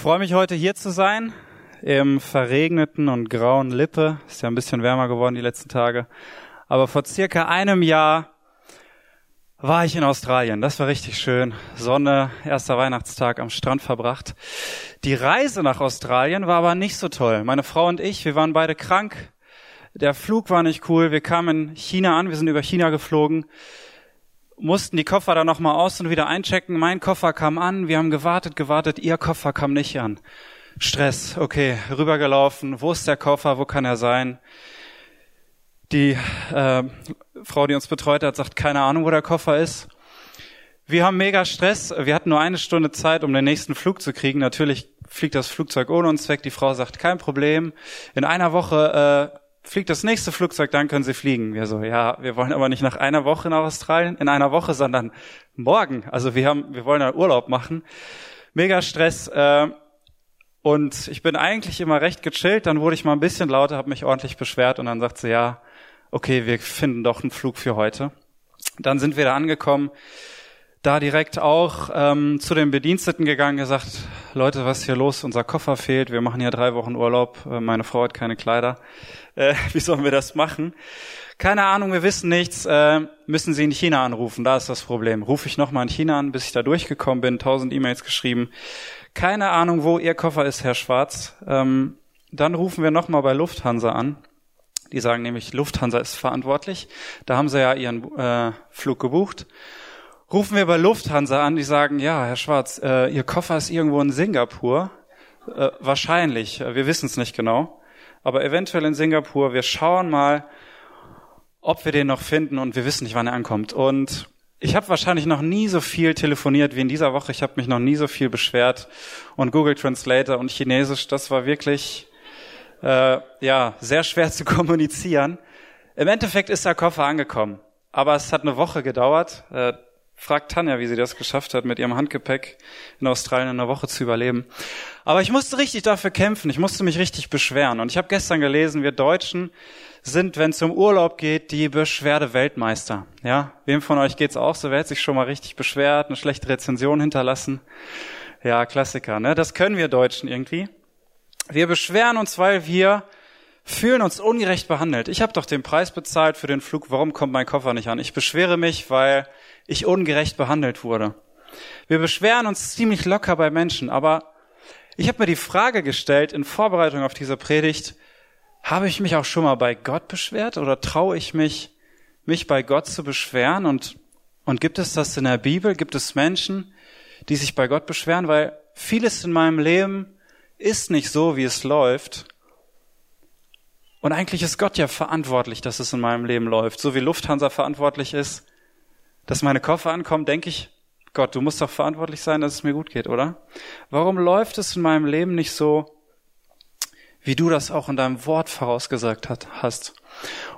freue mich heute hier zu sein, im verregneten und grauen Lippe. Ist ja ein bisschen wärmer geworden die letzten Tage. Aber vor circa einem Jahr war ich in Australien. Das war richtig schön. Sonne, erster Weihnachtstag am Strand verbracht. Die Reise nach Australien war aber nicht so toll. Meine Frau und ich, wir waren beide krank. Der Flug war nicht cool. Wir kamen in China an. Wir sind über China geflogen mussten die Koffer dann nochmal aus und wieder einchecken. Mein Koffer kam an, wir haben gewartet, gewartet, ihr Koffer kam nicht an. Stress, okay, rübergelaufen, wo ist der Koffer, wo kann er sein? Die äh, Frau, die uns betreut hat, sagt, keine Ahnung, wo der Koffer ist. Wir haben mega Stress, wir hatten nur eine Stunde Zeit, um den nächsten Flug zu kriegen. Natürlich fliegt das Flugzeug ohne uns weg. Die Frau sagt, kein Problem. In einer Woche äh, fliegt das nächste Flugzeug, dann können Sie fliegen. Wir so, ja, wir wollen aber nicht nach einer Woche nach Australien, in einer Woche, sondern morgen. Also wir haben, wir wollen einen Urlaub machen. Mega Stress. Äh, und ich bin eigentlich immer recht gechillt. Dann wurde ich mal ein bisschen lauter, habe mich ordentlich beschwert und dann sagt sie, ja, okay, wir finden doch einen Flug für heute. Dann sind wir da angekommen da direkt auch ähm, zu den Bediensteten gegangen, gesagt, Leute, was ist hier los? Unser Koffer fehlt, wir machen hier drei Wochen Urlaub, äh, meine Frau hat keine Kleider. Äh, wie sollen wir das machen? Keine Ahnung, wir wissen nichts, äh, müssen Sie in China anrufen, da ist das Problem. Rufe ich nochmal in China an, bis ich da durchgekommen bin, tausend E-Mails geschrieben. Keine Ahnung, wo Ihr Koffer ist, Herr Schwarz. Ähm, dann rufen wir nochmal bei Lufthansa an. Die sagen nämlich, Lufthansa ist verantwortlich. Da haben sie ja ihren äh, Flug gebucht rufen wir bei Lufthansa an, die sagen, ja, Herr Schwarz, äh, Ihr Koffer ist irgendwo in Singapur. Äh, wahrscheinlich, äh, wir wissen es nicht genau, aber eventuell in Singapur. Wir schauen mal, ob wir den noch finden und wir wissen nicht, wann er ankommt. Und ich habe wahrscheinlich noch nie so viel telefoniert wie in dieser Woche. Ich habe mich noch nie so viel beschwert. Und Google Translator und Chinesisch, das war wirklich äh, ja sehr schwer zu kommunizieren. Im Endeffekt ist der Koffer angekommen, aber es hat eine Woche gedauert. Äh, Fragt Tanja, wie sie das geschafft hat, mit ihrem Handgepäck in Australien eine Woche zu überleben. Aber ich musste richtig dafür kämpfen. Ich musste mich richtig beschweren. Und ich habe gestern gelesen, wir Deutschen sind, wenn es um Urlaub geht, die Beschwerde-Weltmeister. Ja, wem von euch geht's auch so? Wer hat sich schon mal richtig beschwert, eine schlechte Rezension hinterlassen? Ja, Klassiker. Ne? Das können wir Deutschen irgendwie. Wir beschweren uns, weil wir fühlen uns ungerecht behandelt. Ich habe doch den Preis bezahlt für den Flug. Warum kommt mein Koffer nicht an? Ich beschwere mich, weil ich ungerecht behandelt wurde. Wir beschweren uns ziemlich locker bei Menschen, aber ich habe mir die Frage gestellt in Vorbereitung auf diese Predigt, habe ich mich auch schon mal bei Gott beschwert oder traue ich mich, mich bei Gott zu beschweren? Und, und gibt es das in der Bibel? Gibt es Menschen, die sich bei Gott beschweren? Weil vieles in meinem Leben ist nicht so, wie es läuft. Und eigentlich ist Gott ja verantwortlich, dass es in meinem Leben läuft. So wie Lufthansa verantwortlich ist, dass meine Koffer ankommen, denke ich, Gott, du musst doch verantwortlich sein, dass es mir gut geht, oder? Warum läuft es in meinem Leben nicht so, wie du das auch in deinem Wort vorausgesagt hat, hast?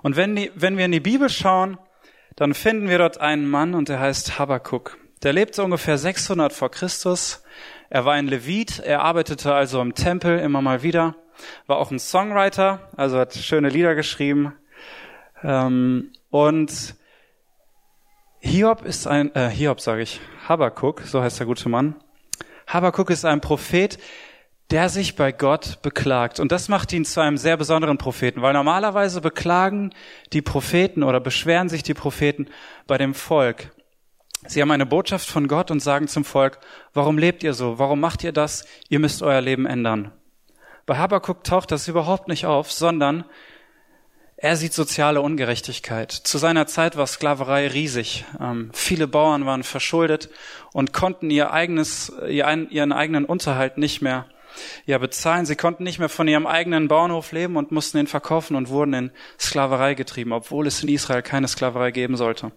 Und wenn, die, wenn wir in die Bibel schauen, dann finden wir dort einen Mann und der heißt Habakkuk. Der lebte ungefähr 600 vor Christus. Er war ein Levit, er arbeitete also im Tempel immer mal wieder, war auch ein Songwriter, also hat schöne Lieder geschrieben. Ähm, und Hiob ist ein, äh, Hiob sage ich, Habakuk, so heißt der gute Mann. Habakuk ist ein Prophet, der sich bei Gott beklagt. Und das macht ihn zu einem sehr besonderen Propheten, weil normalerweise beklagen die Propheten oder beschweren sich die Propheten bei dem Volk. Sie haben eine Botschaft von Gott und sagen zum Volk, warum lebt ihr so? Warum macht ihr das? Ihr müsst euer Leben ändern. Bei Habakuk taucht das überhaupt nicht auf, sondern er sieht soziale Ungerechtigkeit. Zu seiner Zeit war Sklaverei riesig. Ähm, viele Bauern waren verschuldet und konnten ihr eigenes, ihren eigenen Unterhalt nicht mehr ja, bezahlen. Sie konnten nicht mehr von ihrem eigenen Bauernhof leben und mussten ihn verkaufen und wurden in Sklaverei getrieben, obwohl es in Israel keine Sklaverei geben sollte.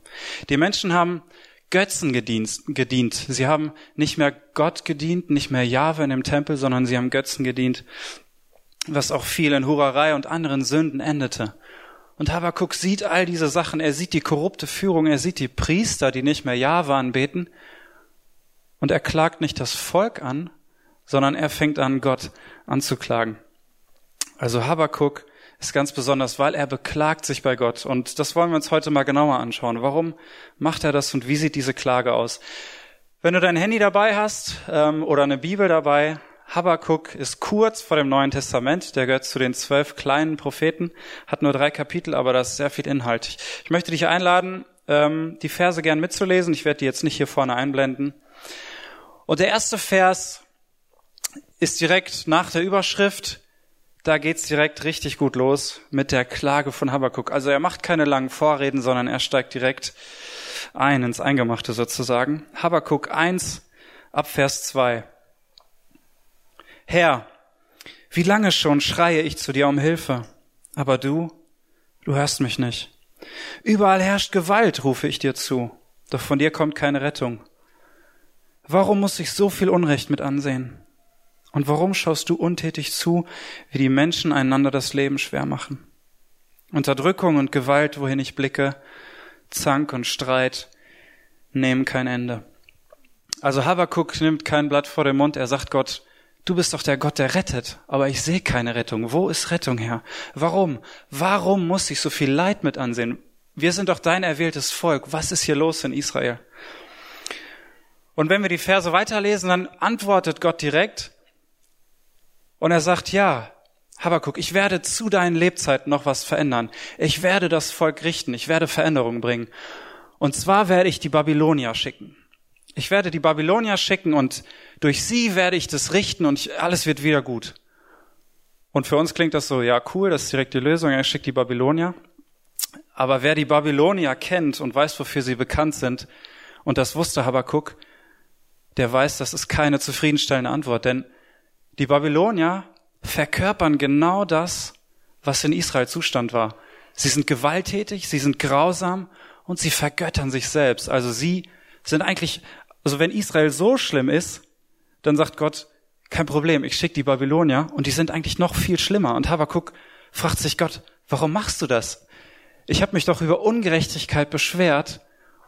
Die Menschen haben Götzen gedient, gedient. Sie haben nicht mehr Gott gedient, nicht mehr Jahwe in dem Tempel, sondern sie haben Götzen gedient, was auch viel in Hurerei und anderen Sünden endete. Und Habakuk sieht all diese Sachen. Er sieht die korrupte Führung. Er sieht die Priester, die nicht mehr Jahwe anbeten. Und er klagt nicht das Volk an, sondern er fängt an, Gott anzuklagen. Also Habakuk ist ganz besonders, weil er beklagt sich bei Gott. Und das wollen wir uns heute mal genauer anschauen. Warum macht er das und wie sieht diese Klage aus? Wenn du dein Handy dabei hast ähm, oder eine Bibel dabei, Habakkuk ist kurz vor dem Neuen Testament. Der gehört zu den zwölf kleinen Propheten, hat nur drei Kapitel, aber da ist sehr viel Inhalt. Ich möchte dich einladen, ähm, die Verse gern mitzulesen. Ich werde die jetzt nicht hier vorne einblenden. Und der erste Vers ist direkt nach der Überschrift. Da geht's direkt richtig gut los mit der Klage von Habakkuk. Also er macht keine langen Vorreden, sondern er steigt direkt ein ins Eingemachte sozusagen. Habakkuk 1 ab Vers 2. Herr, wie lange schon schreie ich zu dir um Hilfe, aber du, du hörst mich nicht. Überall herrscht Gewalt, rufe ich dir zu, doch von dir kommt keine Rettung. Warum muss ich so viel Unrecht mit ansehen? Und warum schaust du untätig zu, wie die Menschen einander das Leben schwer machen? Unterdrückung und Gewalt, wohin ich blicke, Zank und Streit nehmen kein Ende. Also Habakkuk nimmt kein Blatt vor den Mund, er sagt Gott, du bist doch der Gott, der rettet, aber ich sehe keine Rettung. Wo ist Rettung her? Warum? Warum muss ich so viel Leid mit ansehen? Wir sind doch dein erwähltes Volk. Was ist hier los in Israel? Und wenn wir die Verse weiterlesen, dann antwortet Gott direkt und er sagt, ja, Habakuk, ich werde zu deinen Lebzeiten noch was verändern. Ich werde das Volk richten. Ich werde Veränderungen bringen. Und zwar werde ich die Babylonier schicken. Ich werde die Babylonier schicken und durch sie werde ich das richten und ich, alles wird wieder gut. Und für uns klingt das so, ja cool, das ist direkt die Lösung, er schickt die Babylonier. Aber wer die Babylonier kennt und weiß, wofür sie bekannt sind, und das wusste Habakkuk, der weiß, das ist keine zufriedenstellende Antwort, denn die Babylonier verkörpern genau das, was in Israel Zustand war. Sie sind gewalttätig, sie sind grausam und sie vergöttern sich selbst. Also sie sind eigentlich, also wenn Israel so schlimm ist, dann sagt Gott, kein Problem, ich schicke die Babylonier und die sind eigentlich noch viel schlimmer. Und Habakkuk fragt sich Gott, warum machst du das? Ich habe mich doch über Ungerechtigkeit beschwert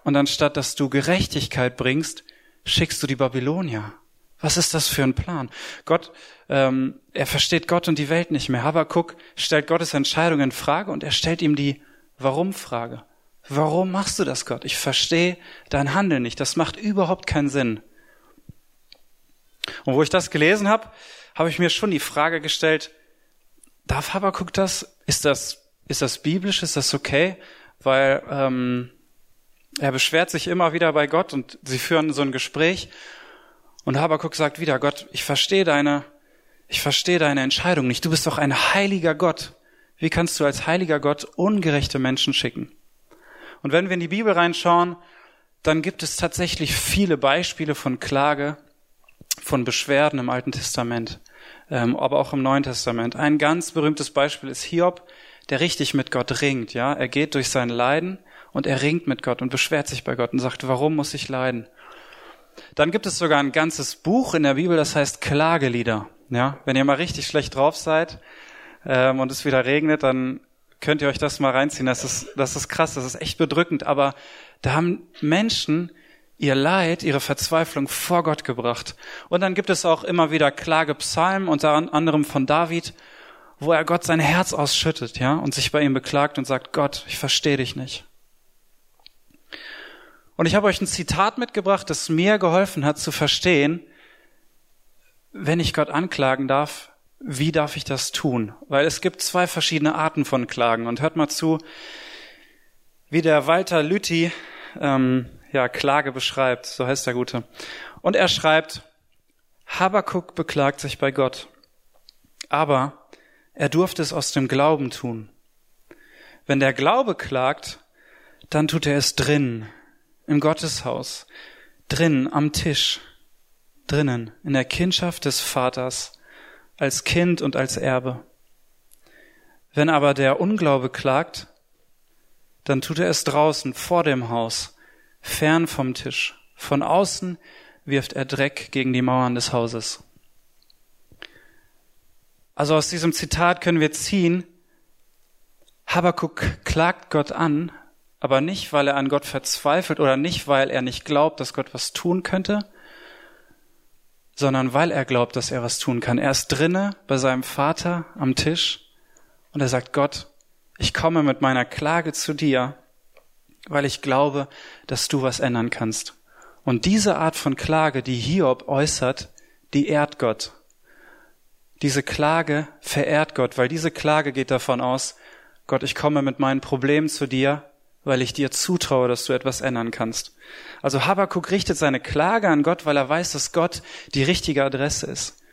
und anstatt dass du Gerechtigkeit bringst, schickst du die Babylonier. Was ist das für ein Plan? Gott, ähm, er versteht Gott und die Welt nicht mehr. Habakuk stellt Gottes Entscheidung in Frage und er stellt ihm die Warum-Frage. Warum machst du das, Gott? Ich verstehe dein Handeln nicht. Das macht überhaupt keinen Sinn. Und wo ich das gelesen habe, habe ich mir schon die Frage gestellt, darf Habakuk das? Ist das, ist das biblisch? Ist das okay? Weil ähm, er beschwert sich immer wieder bei Gott und sie führen so ein Gespräch und Habakuk sagt wieder, Gott, ich verstehe deine, ich verstehe deine Entscheidung nicht. Du bist doch ein heiliger Gott. Wie kannst du als heiliger Gott ungerechte Menschen schicken? Und wenn wir in die Bibel reinschauen, dann gibt es tatsächlich viele Beispiele von Klage, von Beschwerden im Alten Testament, ähm, aber auch im Neuen Testament. Ein ganz berühmtes Beispiel ist Hiob, der richtig mit Gott ringt. Ja, er geht durch sein Leiden und er ringt mit Gott und beschwert sich bei Gott und sagt, warum muss ich leiden? Dann gibt es sogar ein ganzes Buch in der Bibel, das heißt Klagelieder. Ja, wenn ihr mal richtig schlecht drauf seid ähm, und es wieder regnet, dann könnt ihr euch das mal reinziehen. Das ist, das ist krass, das ist echt bedrückend. Aber da haben Menschen ihr Leid, ihre Verzweiflung vor Gott gebracht. Und dann gibt es auch immer wieder Klagepsalmen, unter anderem von David, wo er Gott sein Herz ausschüttet, ja, und sich bei ihm beklagt und sagt, Gott, ich verstehe dich nicht. Und ich habe euch ein Zitat mitgebracht, das mir geholfen hat zu verstehen, wenn ich Gott anklagen darf, wie darf ich das tun? Weil es gibt zwei verschiedene Arten von Klagen. Und hört mal zu, wie der Walter Lüthi ähm, ja, Klage beschreibt, so heißt der Gute. Und er schreibt, Habakuk beklagt sich bei Gott, aber er durfte es aus dem Glauben tun. Wenn der Glaube klagt, dann tut er es drin, im Gotteshaus, drin am Tisch, drinnen, in der Kindschaft des Vaters, als Kind und als Erbe. Wenn aber der Unglaube klagt, dann tut er es draußen vor dem Haus, fern vom Tisch. Von außen wirft er Dreck gegen die Mauern des Hauses. Also aus diesem Zitat können wir ziehen, Habakuk klagt Gott an, aber nicht, weil er an Gott verzweifelt oder nicht, weil er nicht glaubt, dass Gott was tun könnte, sondern weil er glaubt, dass er was tun kann. Er ist drinne bei seinem Vater am Tisch und er sagt, Gott, ich komme mit meiner Klage zu dir, weil ich glaube, dass du was ändern kannst. Und diese Art von Klage, die Hiob äußert, die ehrt Gott. diese Klage verehrt Gott, weil diese Klage geht davon aus, Gott, ich komme mit meinen Problemen zu dir, weil ich dir zutraue, dass du etwas ändern kannst. Also Habakkuk richtet seine Klage an Gott, weil er weiß, dass Gott die richtige Adresse ist.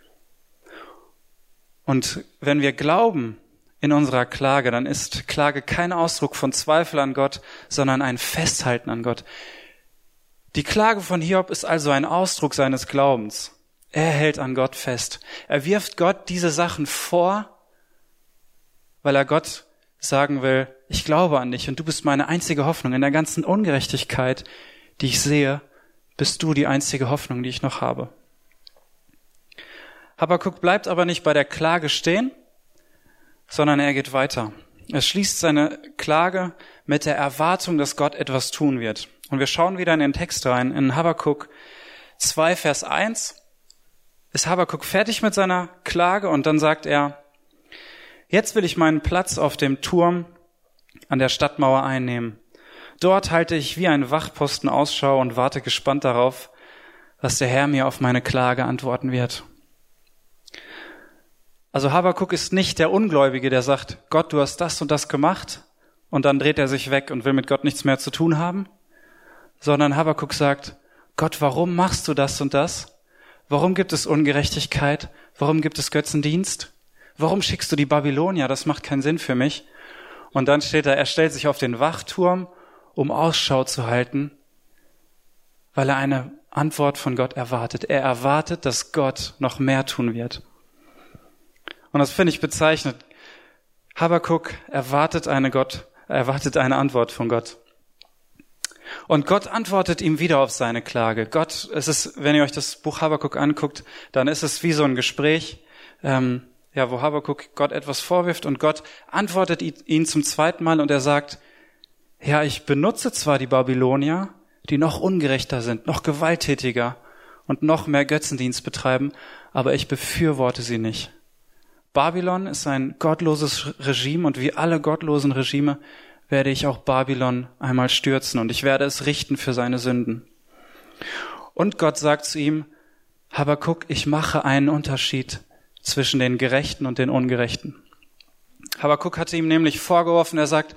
Und wenn wir glauben in unserer Klage, dann ist Klage kein Ausdruck von Zweifel an Gott, sondern ein Festhalten an Gott. Die Klage von Hiob ist also ein Ausdruck seines Glaubens. Er hält an Gott fest. Er wirft Gott diese Sachen vor, weil er Gott sagen will, ich glaube an dich und du bist meine einzige Hoffnung. In der ganzen Ungerechtigkeit, die ich sehe, bist du die einzige Hoffnung, die ich noch habe. Habakkuk bleibt aber nicht bei der Klage stehen, sondern er geht weiter. Er schließt seine Klage mit der Erwartung, dass Gott etwas tun wird. Und wir schauen wieder in den Text rein, in Habakkuk 2, Vers 1 ist Habakuk fertig mit seiner Klage und dann sagt er, jetzt will ich meinen Platz auf dem Turm an der Stadtmauer einnehmen. Dort halte ich wie ein Wachposten Ausschau und warte gespannt darauf, was der Herr mir auf meine Klage antworten wird. Also Habakuk ist nicht der Ungläubige, der sagt, Gott, du hast das und das gemacht und dann dreht er sich weg und will mit Gott nichts mehr zu tun haben, sondern Habakuk sagt, Gott, warum machst du das und das? Warum gibt es Ungerechtigkeit? Warum gibt es Götzendienst? Warum schickst du die Babylonier? Das macht keinen Sinn für mich. Und dann steht da, er stellt sich auf den Wachturm, um Ausschau zu halten, weil er eine Antwort von Gott erwartet. Er erwartet, dass Gott noch mehr tun wird. Und das finde ich bezeichnet. Habakuk erwartet eine Gott, erwartet eine Antwort von Gott. Und Gott antwortet ihm wieder auf seine Klage. Gott, es ist, wenn ihr euch das Buch Habakuk anguckt, dann ist es wie so ein Gespräch, ähm, ja, wo Habakuk Gott etwas vorwirft und Gott antwortet ihn zum zweiten Mal und er sagt, ja, ich benutze zwar die Babylonier, die noch ungerechter sind, noch gewalttätiger und noch mehr Götzendienst betreiben, aber ich befürworte sie nicht. Babylon ist ein gottloses Regime und wie alle gottlosen Regime werde ich auch Babylon einmal stürzen und ich werde es richten für seine Sünden. Und Gott sagt zu ihm, Habakuk, ich mache einen Unterschied zwischen den Gerechten und den Ungerechten. Habakuk hatte ihm nämlich vorgeworfen, er sagt,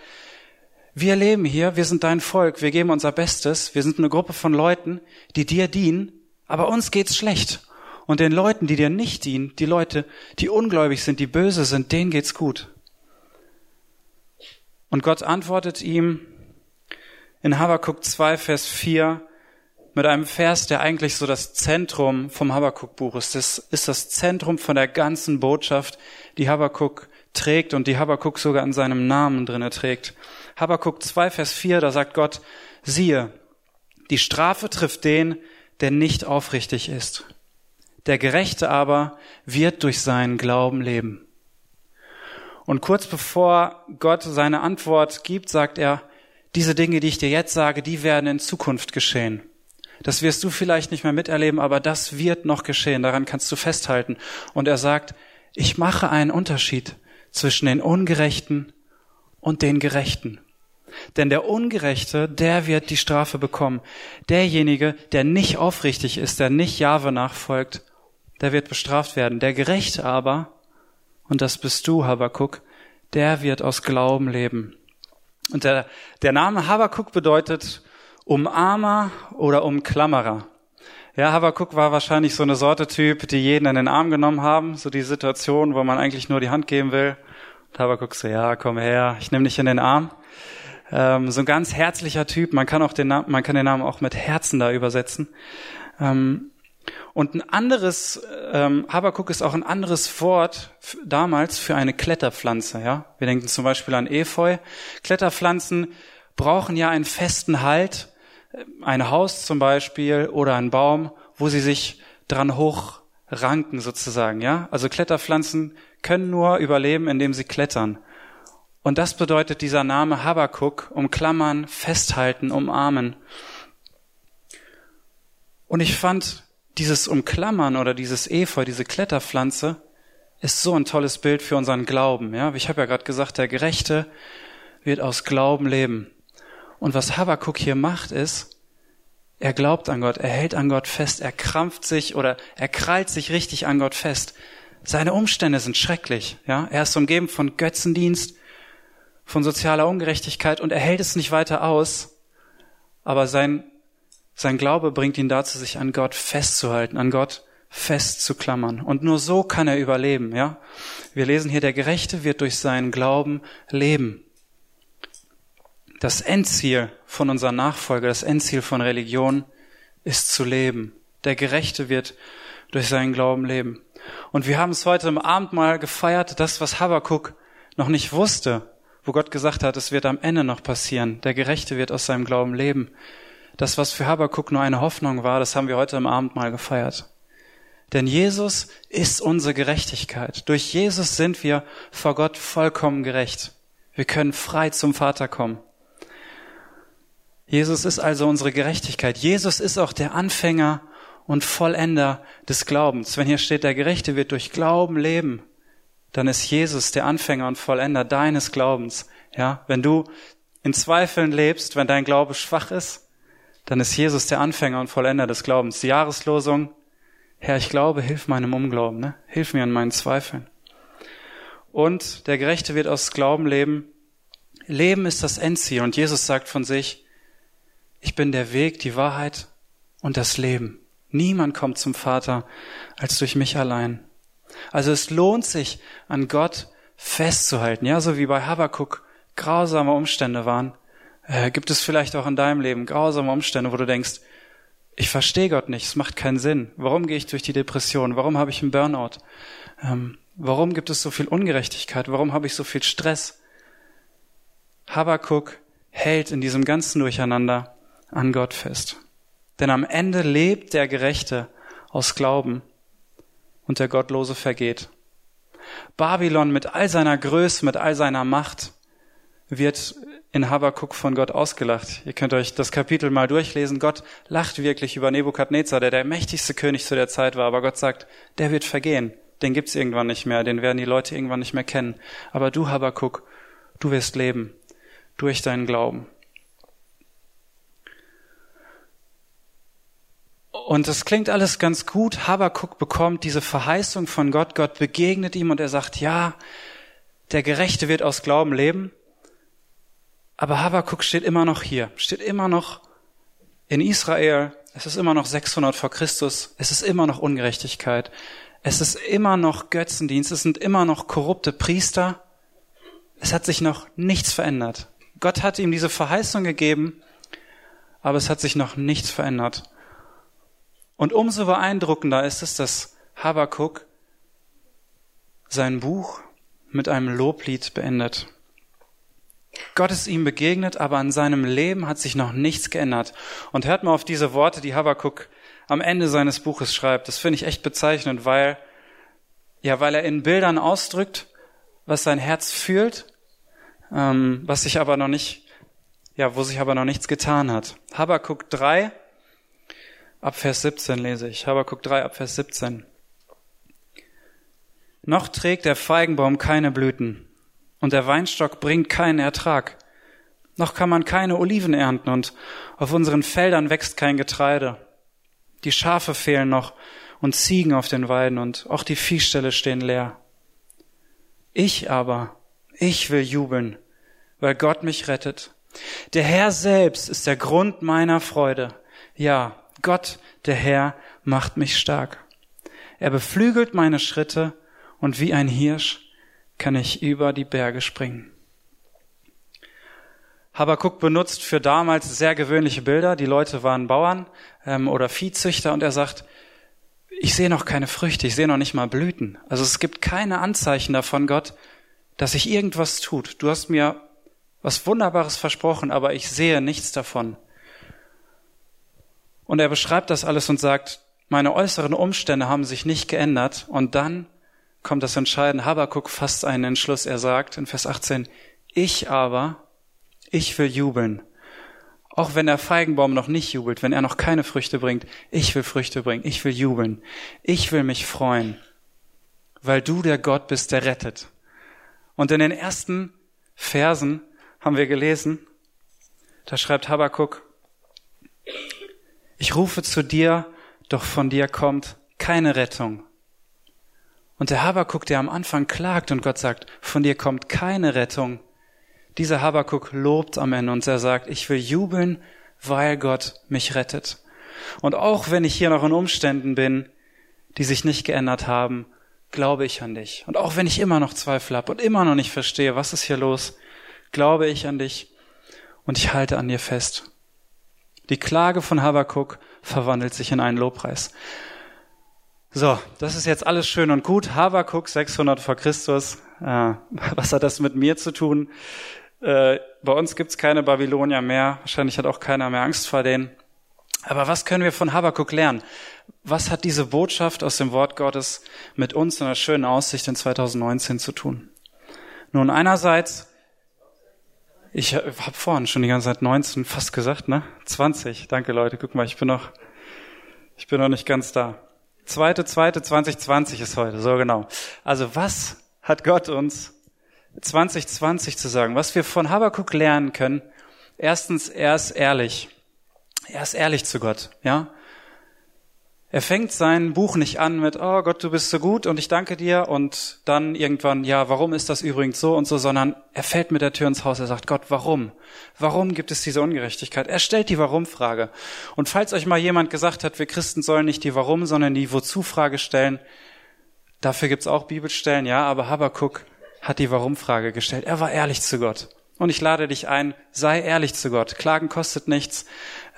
wir leben hier, wir sind dein Volk, wir geben unser Bestes, wir sind eine Gruppe von Leuten, die dir dienen, aber uns geht's schlecht. Und den Leuten, die dir nicht dienen, die Leute, die ungläubig sind, die böse sind, denen geht's gut. Und Gott antwortet ihm in Habakkuk 2, Vers 4 mit einem Vers, der eigentlich so das Zentrum vom Habakkuk-Buch ist. Das ist das Zentrum von der ganzen Botschaft, die Habakkuk trägt und die Habakkuk sogar in seinem Namen drinne trägt. Habakkuk 2, Vers 4, da sagt Gott, siehe, die Strafe trifft den, der nicht aufrichtig ist. Der Gerechte aber wird durch seinen Glauben leben. Und kurz bevor Gott seine Antwort gibt, sagt er, diese Dinge, die ich dir jetzt sage, die werden in Zukunft geschehen. Das wirst du vielleicht nicht mehr miterleben, aber das wird noch geschehen. Daran kannst du festhalten. Und er sagt, ich mache einen Unterschied zwischen den Ungerechten und den Gerechten. Denn der Ungerechte, der wird die Strafe bekommen. Derjenige, der nicht aufrichtig ist, der nicht Jahwe nachfolgt, der wird bestraft werden. Der Gerechte aber, und das bist du, Habakuk, der wird aus Glauben leben. Und der, der Name Habakuk bedeutet Umarmer oder Umklammerer. Ja, Habakuk war wahrscheinlich so eine Sorte Typ, die jeden in den Arm genommen haben, so die Situation, wo man eigentlich nur die Hand geben will. Und Habakuk so, ja, komm her, ich nehme dich in den Arm. Ähm, so ein ganz herzlicher Typ, man kann auch den Namen, man kann den Namen auch mit Herzen da übersetzen. Ähm, und ein anderes, ähm, Habakuk ist auch ein anderes Wort damals für eine Kletterpflanze. Ja, wir denken zum Beispiel an Efeu. Kletterpflanzen brauchen ja einen festen Halt, ein Haus zum Beispiel oder ein Baum, wo sie sich dran hochranken sozusagen. Ja, also Kletterpflanzen können nur überleben, indem sie klettern. Und das bedeutet dieser Name Habakuk, umklammern, festhalten, umarmen. Und ich fand dieses Umklammern oder dieses Efeu, diese Kletterpflanze, ist so ein tolles Bild für unseren Glauben. Ja, ich habe ja gerade gesagt, der Gerechte wird aus Glauben leben. Und was Habakkuk hier macht, ist, er glaubt an Gott, er hält an Gott fest, er krampft sich oder er krallt sich richtig an Gott fest. Seine Umstände sind schrecklich, ja. Er ist umgeben von Götzendienst, von sozialer Ungerechtigkeit und er hält es nicht weiter aus. Aber sein, sein Glaube bringt ihn dazu, sich an Gott festzuhalten, an Gott festzuklammern. Und nur so kann er überleben, ja. Wir lesen hier, der Gerechte wird durch seinen Glauben leben. Das Endziel von unserer Nachfolge, das Endziel von Religion ist zu leben. Der Gerechte wird durch seinen Glauben leben. Und wir haben es heute im Abendmahl gefeiert, das, was Habakkuk noch nicht wusste, wo Gott gesagt hat, es wird am Ende noch passieren. Der Gerechte wird aus seinem Glauben leben. Das, was für Habakkuk nur eine Hoffnung war, das haben wir heute im Abendmahl gefeiert. Denn Jesus ist unsere Gerechtigkeit. Durch Jesus sind wir vor Gott vollkommen gerecht. Wir können frei zum Vater kommen. Jesus ist also unsere Gerechtigkeit. Jesus ist auch der Anfänger und Vollender des Glaubens. Wenn hier steht, der Gerechte wird durch Glauben leben, dann ist Jesus der Anfänger und Vollender deines Glaubens. Ja, wenn du in Zweifeln lebst, wenn dein Glaube schwach ist, dann ist Jesus der Anfänger und Vollender des Glaubens. Die Jahreslosung, Herr, ich glaube, hilf meinem Unglauben, ne? hilf mir an meinen Zweifeln. Und der Gerechte wird aus Glauben leben. Leben ist das Endziel und Jesus sagt von sich, ich bin der Weg, die Wahrheit und das Leben. Niemand kommt zum Vater als durch mich allein. Also es lohnt sich, an Gott festzuhalten. Ja, so wie bei Habakkuk grausame Umstände waren, äh, gibt es vielleicht auch in deinem Leben grausame Umstände, wo du denkst, ich verstehe Gott nicht, es macht keinen Sinn. Warum gehe ich durch die Depression? Warum habe ich einen Burnout? Ähm, warum gibt es so viel Ungerechtigkeit? Warum habe ich so viel Stress? Habakkuk hält in diesem ganzen Durcheinander an Gott fest. Denn am Ende lebt der Gerechte aus Glauben und der Gottlose vergeht. Babylon mit all seiner Größe, mit all seiner Macht wird in Habakkuk von Gott ausgelacht. Ihr könnt euch das Kapitel mal durchlesen. Gott lacht wirklich über Nebukadnezar, der der mächtigste König zu der Zeit war. Aber Gott sagt, der wird vergehen. Den gibt's irgendwann nicht mehr. Den werden die Leute irgendwann nicht mehr kennen. Aber du, Habakkuk, du wirst leben durch deinen Glauben. Und das klingt alles ganz gut. Habakuk bekommt diese Verheißung von Gott. Gott begegnet ihm und er sagt, ja, der Gerechte wird aus Glauben leben. Aber Habakuk steht immer noch hier, steht immer noch in Israel. Es ist immer noch 600 vor Christus. Es ist immer noch Ungerechtigkeit. Es ist immer noch Götzendienst. Es sind immer noch korrupte Priester. Es hat sich noch nichts verändert. Gott hat ihm diese Verheißung gegeben, aber es hat sich noch nichts verändert. Und umso beeindruckender ist es, dass Habakuk sein Buch mit einem Loblied beendet. Gott ist ihm begegnet, aber an seinem Leben hat sich noch nichts geändert. Und hört mal auf diese Worte, die Habakuk am Ende seines Buches schreibt. Das finde ich echt bezeichnend, weil, ja, weil er in Bildern ausdrückt, was sein Herz fühlt, ähm, was sich aber noch nicht, ja, wo sich aber noch nichts getan hat. Habakuk 3, Ab Vers 17 lese ich. Habakuk 3 ab Vers 17. Noch trägt der Feigenbaum keine Blüten und der Weinstock bringt keinen Ertrag. Noch kann man keine Oliven ernten und auf unseren Feldern wächst kein Getreide. Die Schafe fehlen noch und Ziegen auf den Weiden und auch die Viehställe stehen leer. Ich aber, ich will jubeln, weil Gott mich rettet. Der Herr selbst ist der Grund meiner Freude. Ja, Gott, der Herr, macht mich stark. Er beflügelt meine Schritte und wie ein Hirsch kann ich über die Berge springen. Habakuk benutzt für damals sehr gewöhnliche Bilder. Die Leute waren Bauern ähm, oder Viehzüchter und er sagt, ich sehe noch keine Früchte, ich sehe noch nicht mal Blüten. Also es gibt keine Anzeichen davon, Gott, dass sich irgendwas tut. Du hast mir was Wunderbares versprochen, aber ich sehe nichts davon. Und er beschreibt das alles und sagt, meine äußeren Umstände haben sich nicht geändert. Und dann kommt das Entscheidende. Habakuk fasst einen Entschluss. Er sagt in Vers 18, ich aber, ich will jubeln. Auch wenn der Feigenbaum noch nicht jubelt, wenn er noch keine Früchte bringt, ich will Früchte bringen, ich will jubeln, ich will mich freuen, weil du der Gott bist, der rettet. Und in den ersten Versen haben wir gelesen, da schreibt Habakuk, ich rufe zu dir, doch von dir kommt keine Rettung. Und der Habakuk, der am Anfang klagt und Gott sagt, von dir kommt keine Rettung, dieser Habakuk lobt am Ende und er sagt, ich will jubeln, weil Gott mich rettet. Und auch wenn ich hier noch in Umständen bin, die sich nicht geändert haben, glaube ich an dich. Und auch wenn ich immer noch Zweifel habe und immer noch nicht verstehe, was ist hier los, glaube ich an dich und ich halte an dir fest. Die Klage von Habakuk verwandelt sich in einen Lobpreis. So, das ist jetzt alles schön und gut. Habakuk 600 vor Christus. Äh, was hat das mit mir zu tun? Äh, bei uns gibt's keine Babylonier mehr. Wahrscheinlich hat auch keiner mehr Angst vor denen. Aber was können wir von Habakuk lernen? Was hat diese Botschaft aus dem Wort Gottes mit uns in einer schönen Aussicht in 2019 zu tun? Nun, einerseits, ich habe vorhin schon die ganze Zeit 19 fast gesagt, ne? 20. Danke, Leute. Guck mal, ich bin noch, ich bin noch nicht ganz da. Zweite, zweite, 2020 ist heute. So genau. Also was hat Gott uns 2020 zu sagen? Was wir von Habakuk lernen können? Erstens, er ist ehrlich. Er ist ehrlich zu Gott, ja. Er fängt sein Buch nicht an mit, oh Gott, du bist so gut und ich danke dir und dann irgendwann, ja, warum ist das übrigens so und so, sondern er fällt mit der Tür ins Haus, er sagt, Gott, warum? Warum gibt es diese Ungerechtigkeit? Er stellt die Warum-Frage. Und falls euch mal jemand gesagt hat, wir Christen sollen nicht die Warum, sondern die Wozu-Frage stellen, dafür gibt's auch Bibelstellen, ja, aber Habakuk hat die Warum-Frage gestellt. Er war ehrlich zu Gott. Und ich lade dich ein, sei ehrlich zu Gott. Klagen kostet nichts.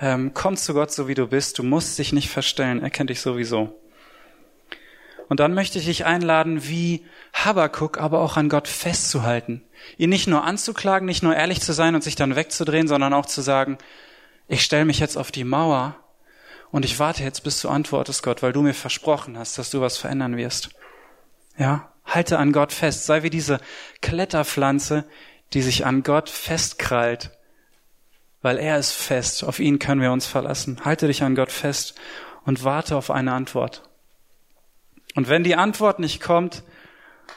Ähm, komm zu Gott, so wie du bist. Du musst dich nicht verstellen. Er kennt dich sowieso. Und dann möchte ich dich einladen, wie Habakuk, aber auch an Gott festzuhalten. Ihn nicht nur anzuklagen, nicht nur ehrlich zu sein und sich dann wegzudrehen, sondern auch zu sagen, ich stelle mich jetzt auf die Mauer und ich warte jetzt, bis du antwortest, Gott, weil du mir versprochen hast, dass du was verändern wirst. Ja, halte an Gott fest. Sei wie diese Kletterpflanze, die sich an Gott festkrallt, weil er ist fest, auf ihn können wir uns verlassen. Halte dich an Gott fest und warte auf eine Antwort. Und wenn die Antwort nicht kommt,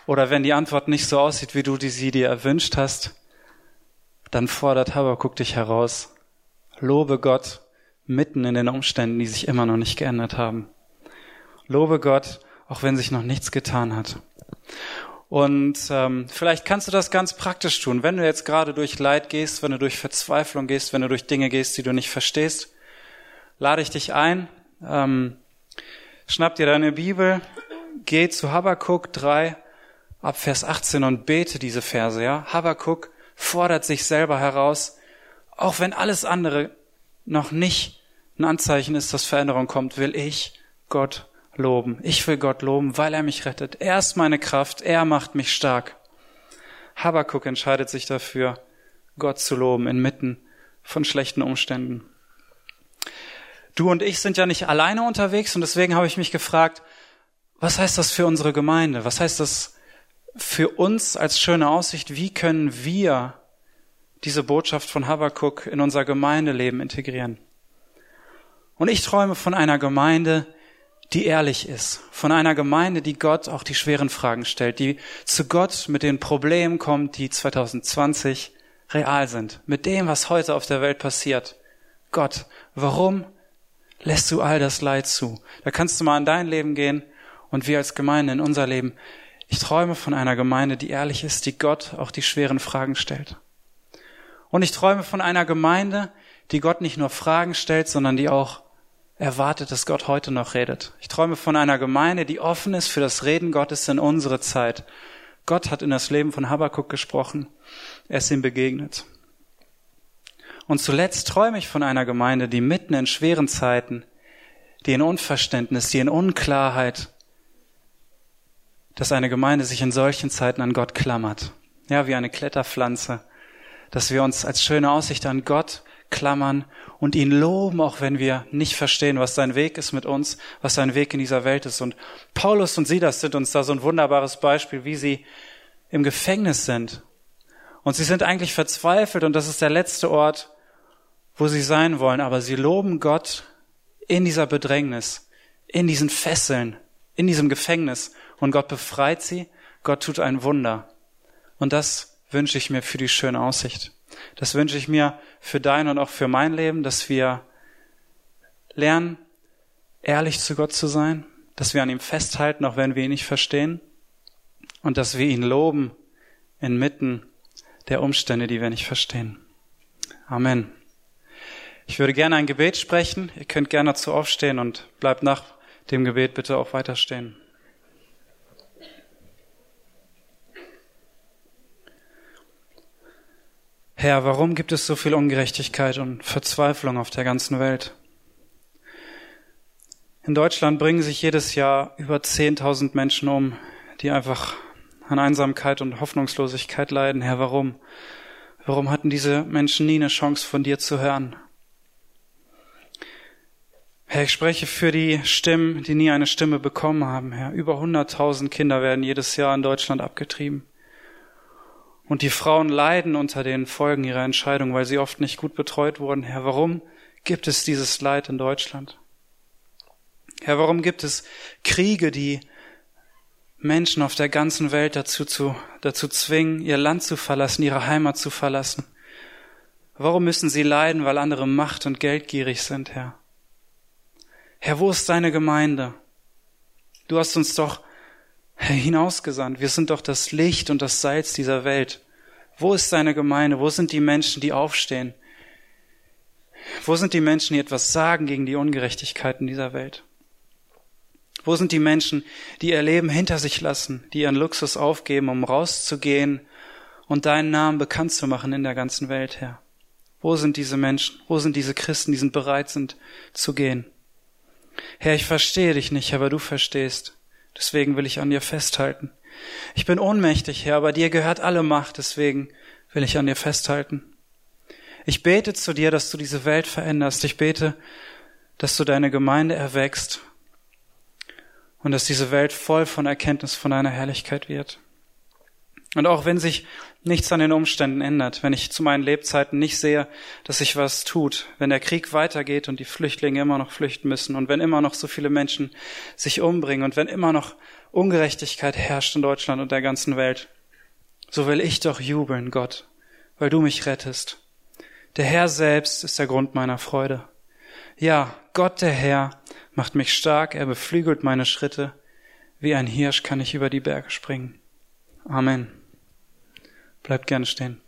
oder wenn die Antwort nicht so aussieht, wie du die sie dir erwünscht hast, dann fordert Habakuk dich heraus. Lobe Gott mitten in den Umständen, die sich immer noch nicht geändert haben. Lobe Gott, auch wenn sich noch nichts getan hat. Und ähm, vielleicht kannst du das ganz praktisch tun. Wenn du jetzt gerade durch Leid gehst, wenn du durch Verzweiflung gehst, wenn du durch Dinge gehst, die du nicht verstehst, lade ich dich ein. Ähm, schnapp dir deine Bibel, geh zu Habakkuk 3 ab Vers 18 und bete diese Verse. Ja, Habakkuk fordert sich selber heraus, auch wenn alles andere noch nicht ein Anzeichen ist, dass Veränderung kommt, will ich Gott loben. Ich will Gott loben, weil er mich rettet. Er ist meine Kraft. Er macht mich stark. Habakuk entscheidet sich dafür, Gott zu loben inmitten von schlechten Umständen. Du und ich sind ja nicht alleine unterwegs und deswegen habe ich mich gefragt, was heißt das für unsere Gemeinde? Was heißt das für uns als schöne Aussicht? Wie können wir diese Botschaft von Habakuk in unser Gemeindeleben integrieren? Und ich träume von einer Gemeinde, die ehrlich ist, von einer Gemeinde, die Gott auch die schweren Fragen stellt, die zu Gott mit den Problemen kommt, die 2020 real sind, mit dem, was heute auf der Welt passiert. Gott, warum lässt du all das Leid zu? Da kannst du mal in dein Leben gehen und wir als Gemeinde in unser Leben. Ich träume von einer Gemeinde, die ehrlich ist, die Gott auch die schweren Fragen stellt. Und ich träume von einer Gemeinde, die Gott nicht nur Fragen stellt, sondern die auch erwartet, dass Gott heute noch redet. Ich träume von einer Gemeinde, die offen ist für das Reden Gottes in unsere Zeit. Gott hat in das Leben von Habakkuk gesprochen. Er ist ihm begegnet. Und zuletzt träume ich von einer Gemeinde, die mitten in schweren Zeiten, die in Unverständnis, die in Unklarheit, dass eine Gemeinde sich in solchen Zeiten an Gott klammert. Ja, wie eine Kletterpflanze. Dass wir uns als schöne Aussicht an Gott klammern und ihn loben, auch wenn wir nicht verstehen, was sein Weg ist mit uns, was sein Weg in dieser Welt ist. Und Paulus und Silas sind uns da so ein wunderbares Beispiel, wie sie im Gefängnis sind. Und sie sind eigentlich verzweifelt und das ist der letzte Ort, wo sie sein wollen. Aber sie loben Gott in dieser Bedrängnis, in diesen Fesseln, in diesem Gefängnis. Und Gott befreit sie, Gott tut ein Wunder. Und das wünsche ich mir für die schöne Aussicht. Das wünsche ich mir für dein und auch für mein Leben, dass wir lernen, ehrlich zu Gott zu sein, dass wir an ihm festhalten, auch wenn wir ihn nicht verstehen, und dass wir ihn loben inmitten der Umstände, die wir nicht verstehen. Amen. Ich würde gerne ein Gebet sprechen. Ihr könnt gerne dazu aufstehen und bleibt nach dem Gebet bitte auch weiter Herr, warum gibt es so viel Ungerechtigkeit und Verzweiflung auf der ganzen Welt? In Deutschland bringen sich jedes Jahr über 10.000 Menschen um, die einfach an Einsamkeit und Hoffnungslosigkeit leiden. Herr, warum? Warum hatten diese Menschen nie eine Chance von dir zu hören? Herr, ich spreche für die Stimmen, die nie eine Stimme bekommen haben, Herr. Über 100.000 Kinder werden jedes Jahr in Deutschland abgetrieben. Und die Frauen leiden unter den Folgen ihrer Entscheidung, weil sie oft nicht gut betreut wurden. Herr, warum gibt es dieses Leid in Deutschland? Herr, warum gibt es Kriege, die Menschen auf der ganzen Welt dazu, zu, dazu zwingen, ihr Land zu verlassen, ihre Heimat zu verlassen? Warum müssen sie leiden, weil andere macht- und geldgierig sind, Herr? Herr, wo ist deine Gemeinde? Du hast uns doch hinausgesandt. Wir sind doch das Licht und das Salz dieser Welt. Wo ist deine Gemeinde? Wo sind die Menschen, die aufstehen? Wo sind die Menschen, die etwas sagen gegen die Ungerechtigkeiten dieser Welt? Wo sind die Menschen, die ihr Leben hinter sich lassen, die ihren Luxus aufgeben, um rauszugehen und deinen Namen bekannt zu machen in der ganzen Welt, Herr? Wo sind diese Menschen? Wo sind diese Christen, die sind bereit sind zu gehen? Herr, ich verstehe dich nicht, aber du verstehst. Deswegen will ich an dir festhalten. Ich bin ohnmächtig, Herr, aber dir gehört alle Macht, deswegen will ich an dir festhalten. Ich bete zu dir, dass du diese Welt veränderst. Ich bete, dass du deine Gemeinde erwächst und dass diese Welt voll von Erkenntnis von deiner Herrlichkeit wird. Und auch wenn sich nichts an den Umständen ändert, wenn ich zu meinen Lebzeiten nicht sehe, dass sich was tut, wenn der Krieg weitergeht und die Flüchtlinge immer noch flüchten müssen und wenn immer noch so viele Menschen sich umbringen und wenn immer noch Ungerechtigkeit herrscht in Deutschland und der ganzen Welt, so will ich doch jubeln, Gott, weil du mich rettest. Der Herr selbst ist der Grund meiner Freude. Ja, Gott der Herr macht mich stark, er beflügelt meine Schritte. Wie ein Hirsch kann ich über die Berge springen. Amen. Bleibt gerne stehen.